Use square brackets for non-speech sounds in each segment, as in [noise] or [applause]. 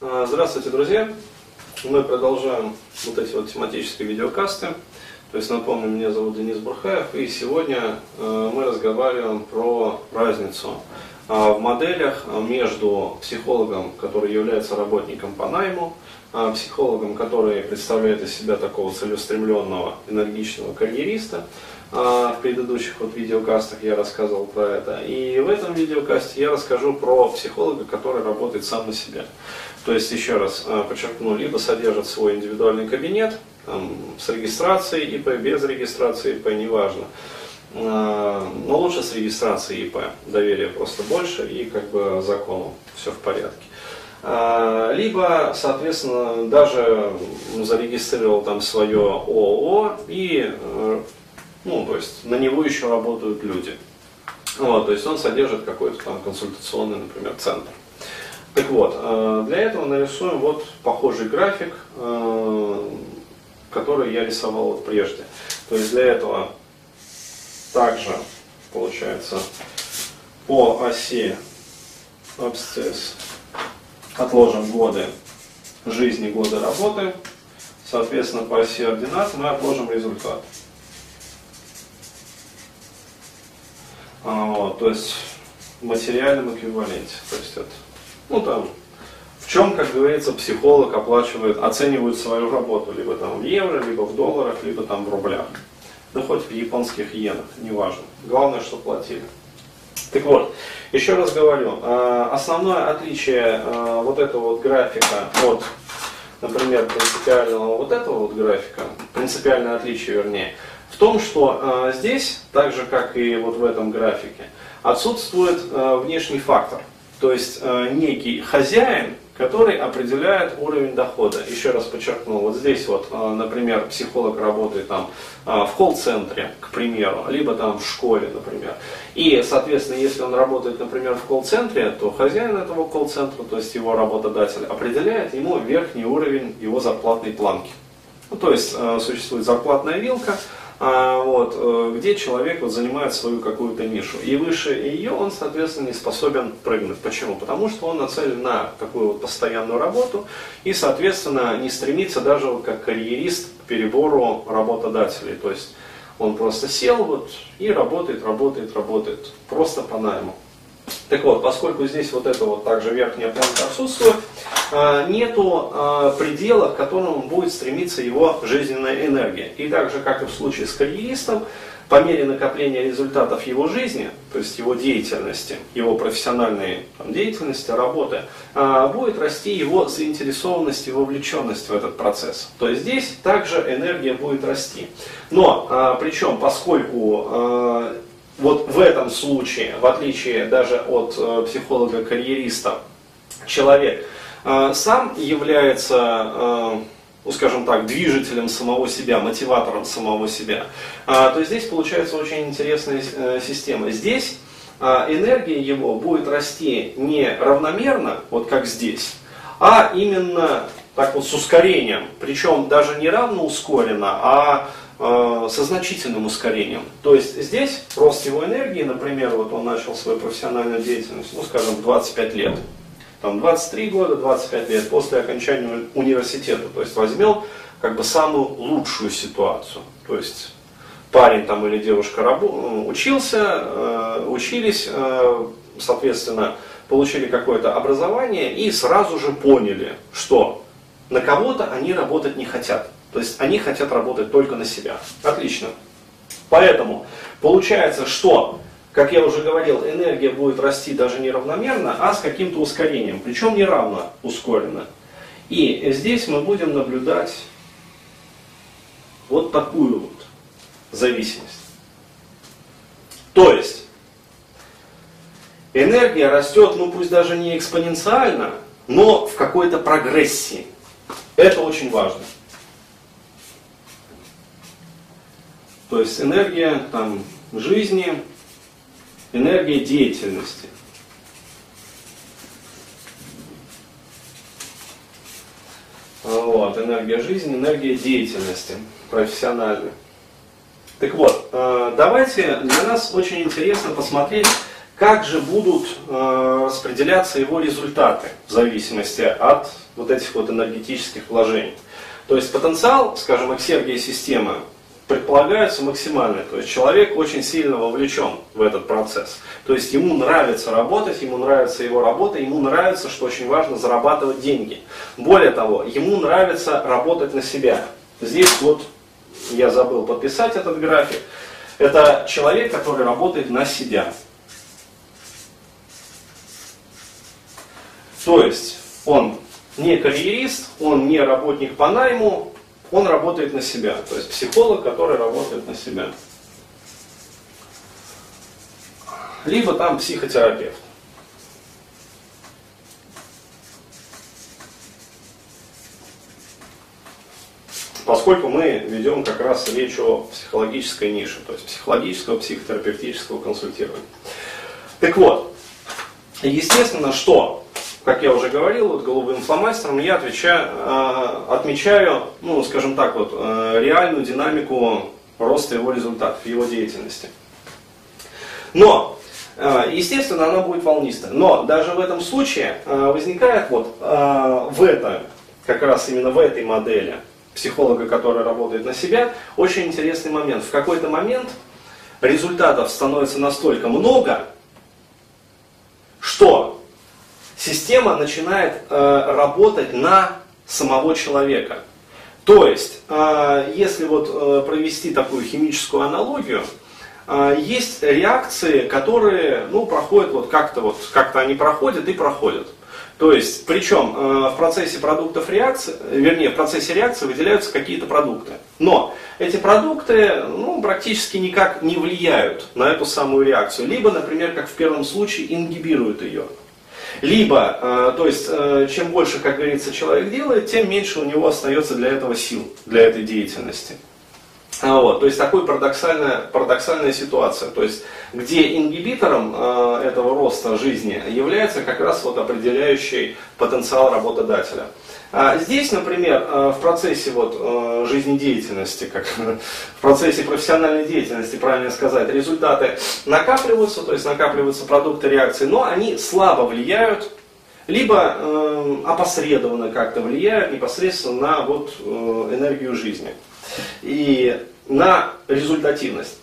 А, здравствуйте, друзья! Мы продолжаем вот эти вот тематические видеокасты. То есть, напомню, меня зовут Денис Бурхаев, и сегодня э, мы разговариваем про разницу а, в моделях между психологом, который является работником по найму, а, психологом, который представляет из себя такого целеустремленного, энергичного карьериста, а, в предыдущих вот видеокастах я рассказывал про это. И в этом видеокасте я расскажу про психолога, который работает сам на себя. То есть, еще раз а, подчеркну, либо содержит свой индивидуальный кабинет там, с регистрацией ИП, без регистрации ИП, неважно. А, но лучше с регистрацией ИП. Доверия просто больше и как бы закону все в порядке. Либо, соответственно, даже зарегистрировал там свое ООО и э, ну, то есть на него еще работают люди. Вот, то есть он содержит какой-то там консультационный, например, центр. Так вот, э, для этого нарисуем вот похожий график, э, который я рисовал вот прежде. То есть для этого также получается по оси абсцесс отложим годы жизни, годы работы. Соответственно, по оси ординат мы отложим результат. Вот, то есть в материальном эквиваленте. То есть это, ну там, в чем, как говорится, психолог оплачивает, оценивает свою работу, либо там в евро, либо в долларах, либо там в рублях. Да хоть в японских иенах, неважно. Главное, что платили. Так вот, еще раз говорю, а, основное отличие а, вот этого вот графика от, например, принципиального вот этого вот графика, принципиальное отличие вернее, том, что э, здесь, так же как и вот в этом графике, отсутствует э, внешний фактор. То есть э, некий хозяин, который определяет уровень дохода. Еще раз подчеркну, вот здесь вот, э, например, психолог работает там э, в колл-центре, к примеру, либо там в школе, например. И, соответственно, если он работает, например, в колл-центре, то хозяин этого колл-центра, то есть его работодатель, определяет ему верхний уровень его зарплатной планки. Ну, то есть э, существует зарплатная вилка, вот, э, где человек вот, занимает свою какую-то нишу. И выше ее он, соответственно, не способен прыгнуть. Почему? Потому что он нацелен на такую вот постоянную работу и, соответственно, не стремится даже вот, как карьерист к перебору работодателей. То есть он просто сел вот, и работает, работает, работает. Просто по найму. Так вот, поскольку здесь вот это вот также верхняя планка отсутствует, а, нету а, предела, к которому будет стремиться его жизненная энергия. И так же, как и в случае с карьеристом, по мере накопления результатов его жизни, то есть его деятельности, его профессиональной деятельности, работы, а, будет расти его заинтересованность и вовлеченность в этот процесс. То есть здесь также энергия будет расти. Но, причем, поскольку вот в этом случае, в отличие даже от э, психолога-карьериста, человек э, сам является, э, ну, скажем так, движителем самого себя, мотиватором самого себя, то здесь получается очень интересная система. Здесь энергия его будет расти не равномерно, вот как здесь, а именно так вот с ускорением, причем даже не равно ускоренно, а Э, со значительным ускорением. То есть здесь рост его энергии, например, вот он начал свою профессиональную деятельность, ну скажем, в 25 лет. Там 23 года, 25 лет после окончания университета. То есть возьмем как бы самую лучшую ситуацию. То есть парень там или девушка рабо- учился, э, учились, э, соответственно, получили какое-то образование и сразу же поняли, что на кого-то они работать не хотят. То есть они хотят работать только на себя. Отлично. Поэтому получается, что, как я уже говорил, энергия будет расти даже не равномерно, а с каким-то ускорением. Причем не равно ускоренно. И здесь мы будем наблюдать вот такую вот зависимость. То есть энергия растет, ну пусть даже не экспоненциально, но в какой-то прогрессии. Это очень важно. То есть энергия там, жизни, энергия деятельности. Вот, энергия жизни, энергия деятельности профессиональной. Так вот, э, давайте, для нас очень интересно посмотреть, как же будут э, распределяться его результаты в зависимости от вот этих вот энергетических вложений. То есть потенциал, скажем, эксергии системы предполагается максимальный. То есть человек очень сильно вовлечен в этот процесс. То есть ему нравится работать, ему нравится его работа, ему нравится, что очень важно, зарабатывать деньги. Более того, ему нравится работать на себя. Здесь вот я забыл подписать этот график. Это человек, который работает на себя. То есть он не карьерист, он не работник по найму, он работает на себя. То есть психолог, который работает на себя. Либо там психотерапевт. Поскольку мы ведем как раз речь о психологической нише, то есть психологического, психотерапевтического консультирования. Так вот, естественно, что как я уже говорил, вот голубым фломастером я отвечаю, э, отмечаю, ну, скажем так, вот, э, реальную динамику роста его результатов, его деятельности. Но, э, естественно, она будет волнистая. Но даже в этом случае возникает вот в это, как раз именно в этой модели психолога, который работает на себя, очень интересный момент. В какой-то момент результатов становится настолько много, что система начинает э, работать на самого человека. То есть, э, если вот э, провести такую химическую аналогию, э, есть реакции, которые, ну, проходят вот как-то вот, как-то они проходят и проходят. То есть, причем э, в процессе продуктов реакции, вернее, в процессе реакции выделяются какие-то продукты. Но эти продукты ну, практически никак не влияют на эту самую реакцию. Либо, например, как в первом случае, ингибируют ее. Либо, э, то есть, э, чем больше, как говорится, человек делает, тем меньше у него остается для этого сил, для этой деятельности. А вот, то есть такая парадоксальная, парадоксальная ситуация, то есть где ингибитором э, этого роста жизни является как раз вот определяющий потенциал работодателя. А здесь, например, э, в процессе вот, э, жизнедеятельности, как [laughs] в процессе профессиональной деятельности, правильно сказать, результаты накапливаются, то есть накапливаются продукты реакции, но они слабо влияют, либо э, опосредованно как-то влияют непосредственно на вот, э, энергию жизни и на результативность.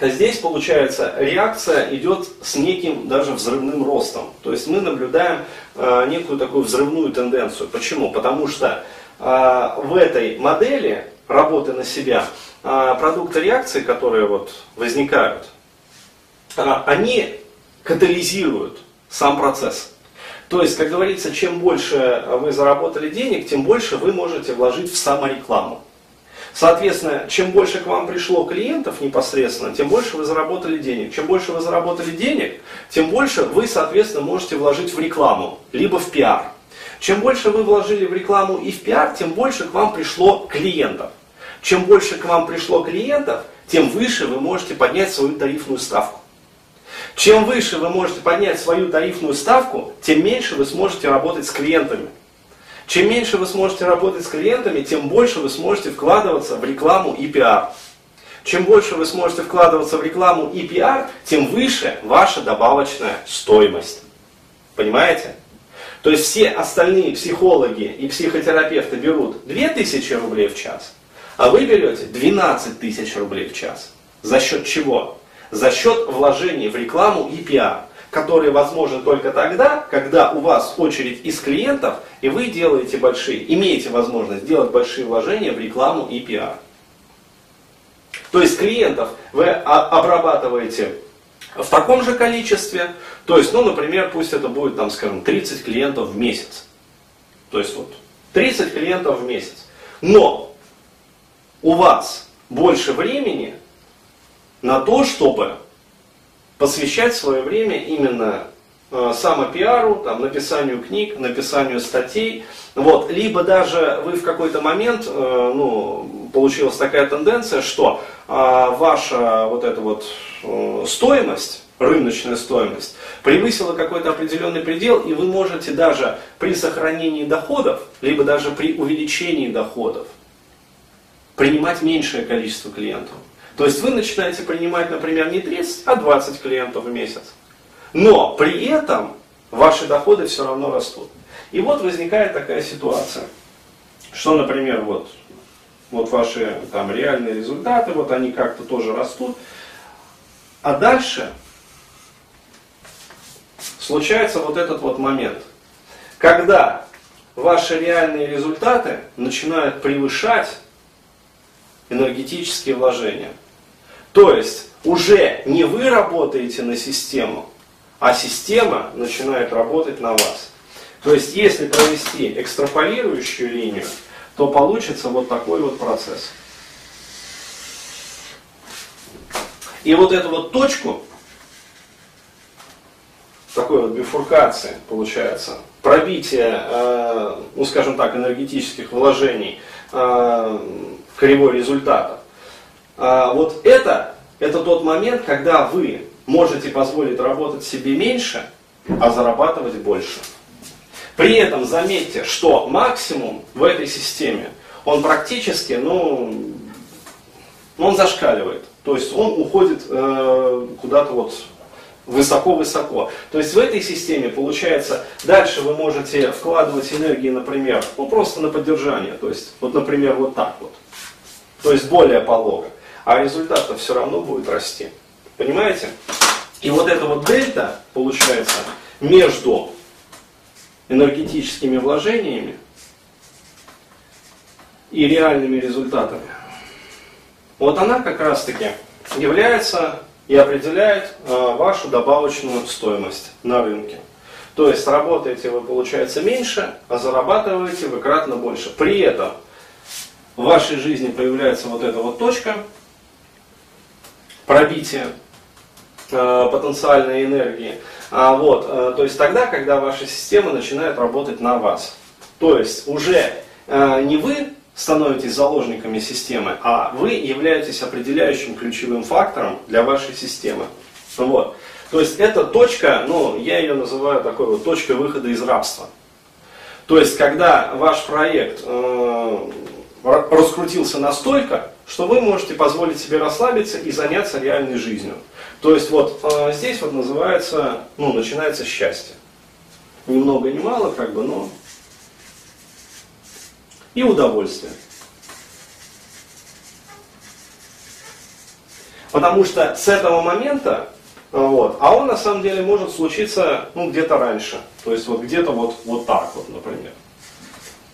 Здесь, получается, реакция идет с неким даже взрывным ростом. То есть мы наблюдаем э, некую такую взрывную тенденцию. Почему? Потому что э, в этой модели работы на себя э, продукты реакции, которые вот возникают, э, они катализируют сам процесс. То есть, как говорится, чем больше вы заработали денег, тем больше вы можете вложить в саморекламу. Соответственно, чем больше к вам пришло клиентов непосредственно, тем больше вы заработали денег. Чем больше вы заработали денег, тем больше вы, соответственно, можете вложить в рекламу, либо в пиар. Чем больше вы вложили в рекламу и в пиар, тем больше к вам пришло клиентов. Чем больше к вам пришло клиентов, тем выше вы можете поднять свою тарифную ставку. Чем выше вы можете поднять свою тарифную ставку, тем меньше вы сможете работать с клиентами. Чем меньше вы сможете работать с клиентами, тем больше вы сможете вкладываться в рекламу и пиар. Чем больше вы сможете вкладываться в рекламу и пиар, тем выше ваша добавочная стоимость. Понимаете? То есть все остальные психологи и психотерапевты берут 2000 рублей в час, а вы берете 12 тысяч рублей в час. За счет чего? За счет вложений в рекламу и пиар который возможен только тогда, когда у вас очередь из клиентов, и вы делаете большие, имеете возможность делать большие вложения в рекламу и пиар. То есть клиентов вы обрабатываете в таком же количестве, то есть, ну, например, пусть это будет, там, скажем, 30 клиентов в месяц. То есть вот 30 клиентов в месяц. Но у вас больше времени на то, чтобы посвящать свое время именно э, самопиару, там, написанию книг, написанию статей. Вот. Либо даже вы в какой-то момент, э, ну, получилась такая тенденция, что э, ваша вот эта вот стоимость, рыночная стоимость, превысила какой-то определенный предел, и вы можете даже при сохранении доходов, либо даже при увеличении доходов, принимать меньшее количество клиентов. То есть вы начинаете принимать, например, не 30, а 20 клиентов в месяц. Но при этом ваши доходы все равно растут. И вот возникает такая ситуация, что, например, вот, вот ваши там реальные результаты, вот они как-то тоже растут, а дальше случается вот этот вот момент, когда ваши реальные результаты начинают превышать энергетические вложения. То есть уже не вы работаете на систему, а система начинает работать на вас. То есть если провести экстраполирующую линию, то получится вот такой вот процесс. И вот эту вот точку, такой вот бифуркации получается, пробитие, э, ну скажем так, энергетических вложений, э, кривой результата. Э, вот это, это тот момент, когда вы можете позволить работать себе меньше, а зарабатывать больше. При этом заметьте, что максимум в этой системе, он практически, ну, он зашкаливает. То есть он уходит э, куда-то вот высоко-высоко. То есть в этой системе получается, дальше вы можете вкладывать энергии, например, ну просто на поддержание. То есть, вот, например, вот так вот. То есть более полого. А результат-то все равно будет расти. Понимаете? И вот эта вот дельта, получается, между энергетическими вложениями и реальными результатами, вот она как раз таки является и определяет э, вашу добавочную стоимость на рынке. То есть работаете вы, получается, меньше, а зарабатываете вы кратно больше. При этом в вашей жизни появляется вот эта вот точка пробития э, потенциальной энергии. А, вот, э, то есть тогда, когда ваша система начинает работать на вас. То есть уже э, не вы становитесь заложниками системы, а вы являетесь определяющим ключевым фактором для вашей системы. Вот. То есть это точка, ну, я ее называю такой вот точкой выхода из рабства. То есть, когда ваш проект э, раскрутился настолько, что вы можете позволить себе расслабиться и заняться реальной жизнью. То есть вот э, здесь вот называется, ну, начинается счастье. Ни много ни мало, как бы, но и удовольствие. Потому что с этого момента, вот, а он на самом деле может случиться ну, где-то раньше. То есть вот где-то вот, вот так вот, например.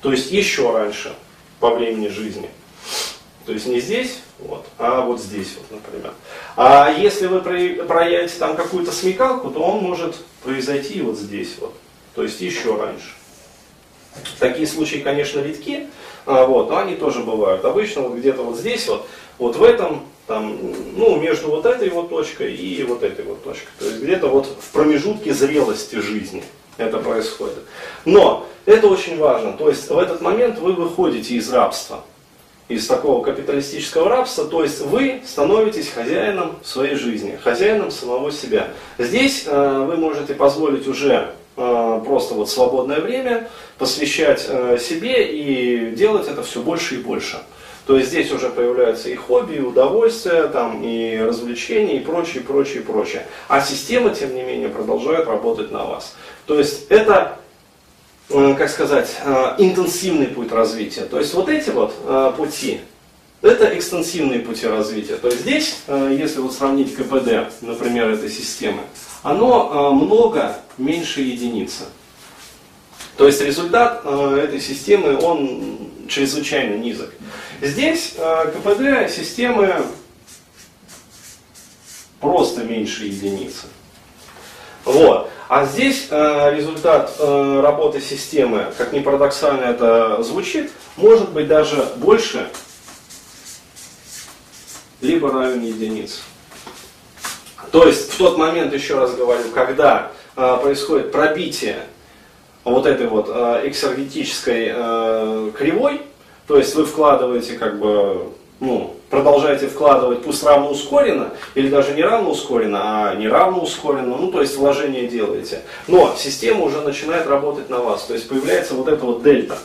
То есть еще раньше по времени жизни. То есть не здесь, вот, а вот здесь, вот, например. А если вы проявите там какую-то смекалку, то он может произойти вот здесь, вот. То есть еще раньше. Такие случаи, конечно, редки, а, вот, но они тоже бывают. Обычно вот где-то вот здесь, вот, вот в этом, там, ну, между вот этой вот точкой и вот этой вот точкой. То есть где-то вот в промежутке зрелости жизни это происходит. Но это очень важно. То есть в этот момент вы выходите из рабства, из такого капиталистического рабства, то есть вы становитесь хозяином своей жизни, хозяином самого себя. Здесь э, вы можете позволить уже Э, просто вот свободное время посвящать э, себе и делать это все больше и больше. То есть здесь уже появляются и хобби, и удовольствия, там, и развлечения, и прочее, прочее, прочее. А система, тем не менее, продолжает работать на вас. То есть это, как сказать, интенсивный путь развития. То есть вот эти вот пути, это экстенсивные пути развития. То есть здесь, если вот сравнить КПД, например, этой системы, оно много меньше единицы. То есть результат э, этой системы, он чрезвычайно низок. Здесь э, КПД системы просто меньше единицы. Вот. А здесь э, результат э, работы системы, как ни парадоксально это звучит, может быть даже больше, либо равен единице. То есть в тот момент, еще раз говорю, когда э, происходит пробитие вот этой вот э, эксергетической э, кривой, то есть вы вкладываете как бы, ну, продолжаете вкладывать пусть равно ускоренно, или даже не равно ускоренно, а не равно ускоренно, ну то есть вложение делаете. Но система уже начинает работать на вас, то есть появляется вот эта вот дельта.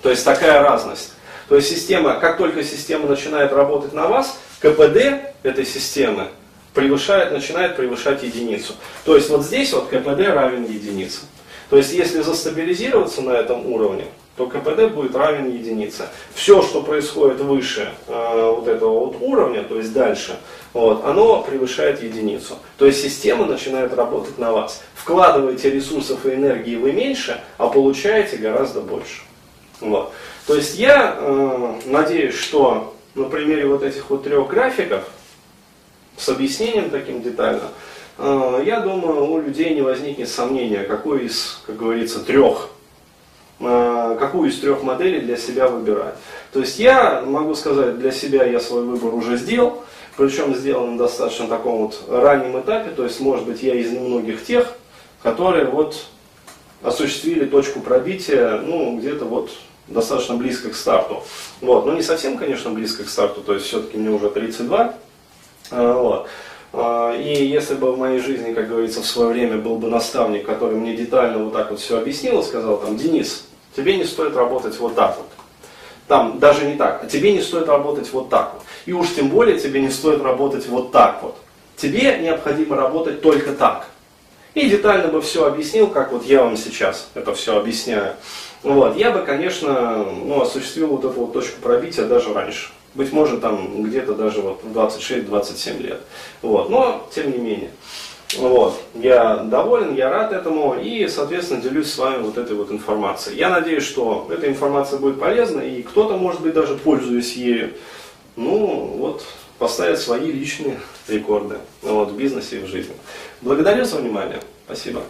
То есть такая разность. То есть система, как только система начинает работать на вас, КПД этой системы превышает, начинает превышать единицу. То есть вот здесь вот КПД равен единице. То есть если застабилизироваться на этом уровне, то КПД будет равен единице. Все, что происходит выше э, вот этого вот уровня, то есть дальше, вот, оно превышает единицу. То есть система начинает работать на вас. Вкладываете ресурсов и энергии вы меньше, а получаете гораздо больше. Вот. То есть я э, надеюсь, что на примере вот этих вот трех графиков с объяснением таким детальным, э, я думаю, у людей не возникнет сомнения, какой из, как говорится, трех какую из трех моделей для себя выбирать. То есть я могу сказать, для себя я свой выбор уже сделал, причем сделан на достаточно таком вот раннем этапе, то есть может быть я из немногих тех, которые вот осуществили точку пробития, ну, где-то вот достаточно близко к старту. Вот, но не совсем, конечно, близко к старту, то есть все-таки мне уже 32. А, вот. А, и если бы в моей жизни, как говорится, в свое время был бы наставник, который мне детально вот так вот все объяснил сказал, там, Денис, тебе не стоит работать вот так вот. Там даже не так, тебе не стоит работать вот так вот. И уж тем более тебе не стоит работать вот так вот. Тебе необходимо работать только так. И детально бы все объяснил, как вот я вам сейчас это все объясняю. Вот, я бы, конечно, ну, осуществил вот эту вот точку пробития даже раньше. Быть может, там где-то даже вот 26-27 лет. Вот, но, тем не менее. Вот. Я доволен, я рад этому и, соответственно, делюсь с вами вот этой вот информацией. Я надеюсь, что эта информация будет полезна и кто-то, может быть, даже пользуясь ею, ну, вот, поставит свои личные рекорды вот, в бизнесе и в жизни. Благодарю за внимание. Спасибо.